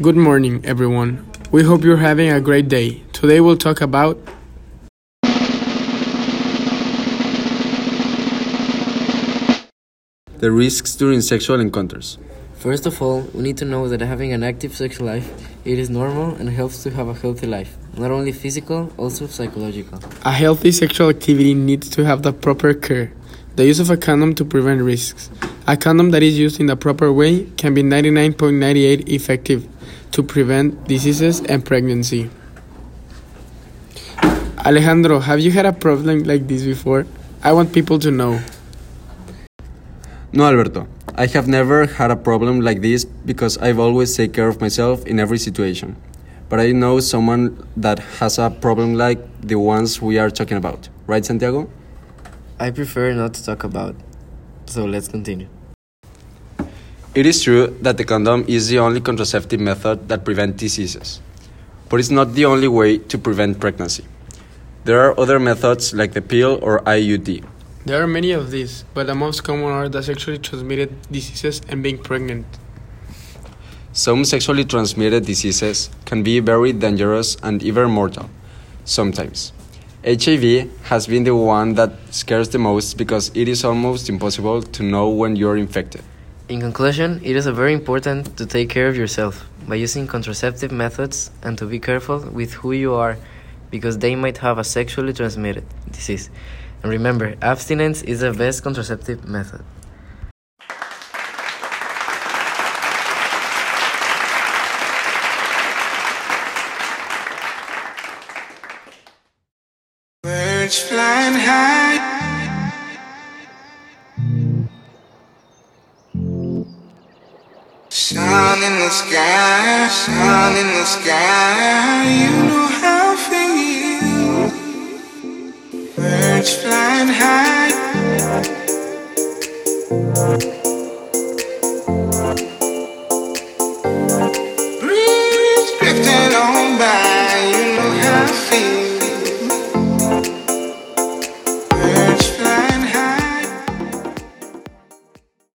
Good morning, everyone. We hope you're having a great day. Today we'll talk about The risks during sexual encounters. First of all, we need to know that having an active sexual life, it is normal and helps to have a healthy life, not only physical, also psychological. a healthy sexual activity needs to have the proper care. The use of a condom to prevent risks. A condom that is used in the proper way can be 99.98 effective to prevent diseases and pregnancy. Alejandro, have you had a problem like this before? I want people to know. No, Alberto. I have never had a problem like this because I've always take care of myself in every situation. But I know someone that has a problem like the ones we are talking about. Right, Santiago? I prefer not to talk about, so let's continue. It is true that the condom is the only contraceptive method that prevents diseases, but it's not the only way to prevent pregnancy. There are other methods like the pill or IUD. There are many of these, but the most common are the sexually transmitted diseases and being pregnant. Some sexually transmitted diseases can be very dangerous and even mortal, sometimes. HIV has been the one that scares the most because it is almost impossible to know when you're infected. In conclusion, it is very important to take care of yourself by using contraceptive methods and to be careful with who you are because they might have a sexually transmitted disease. And remember, abstinence is the best contraceptive method. Birds flying high. Sun in the sky, sun in the sky. You know how I feel. Birds flying high.